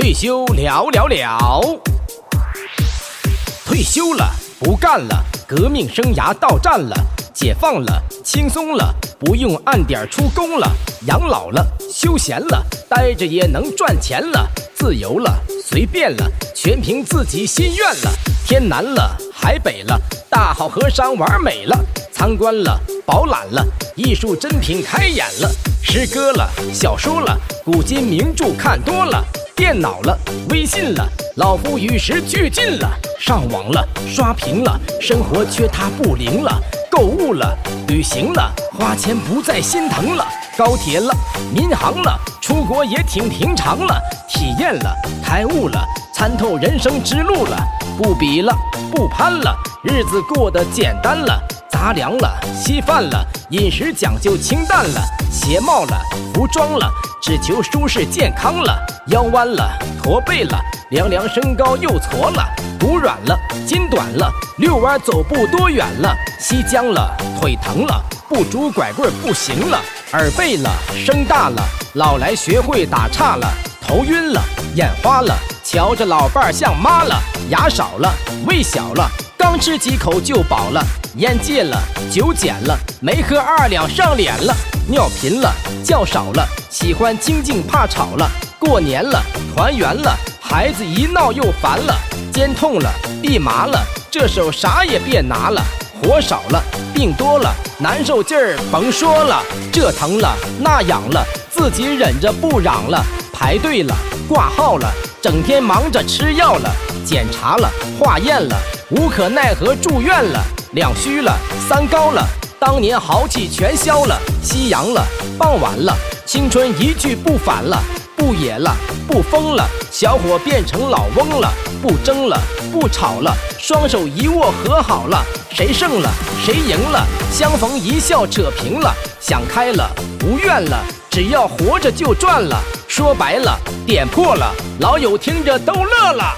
退休了了了，退休了不干了，革命生涯到站了，解放了轻松了，不用按点出工了，养老了休闲了，待着也能赚钱了，自由了随便了，全凭自己心愿了，天南了海北了，大好河山玩美了，参观了饱览了，艺术珍品开眼了，诗歌了小说了，古今名著看多了。电脑了，微信了，老夫与时俱进了，上网了，刷屏了，生活缺它不灵了，购物了，旅行了，花钱不再心疼了，高铁了，民航了，出国也挺平常了，体验了，开悟了，参透人生之路了，不比了，不攀了，日子过得简单了，杂粮了，稀饭了，饮食讲究清淡了，鞋帽了，服装了。只求舒适健康了，腰弯了，驼背了，凉凉身高又矬了，骨软了，筋短了，遛弯走步多远了，膝僵了，腿疼了，不拄拐棍不行了，耳背了，声大了，老来学会打岔了，头晕了，眼花了，瞧着老伴儿像妈了，牙少了，胃小了，刚吃几口就饱了，烟戒了，酒减了，没喝二两上脸了。尿频了，觉少了，喜欢清静怕吵了。过年了，团圆了，孩子一闹又烦了。肩痛了，臂麻了，这手啥也别拿了。活少了，病多了，难受劲儿甭说了。这疼了，那痒了，自己忍着不嚷了。排队了，挂号了，整天忙着吃药了。检查了，化验了，无可奈何住院了。两虚了，三高了。当年豪气全消了，夕阳了，傍晚了，青春一去不返了，不野了，不疯了，小伙变成老翁了，不争了，不吵了，双手一握和好了，谁胜了，谁赢了，相逢一笑扯平了，想开了，无怨了，只要活着就赚了，说白了，点破了，老友听着都乐了。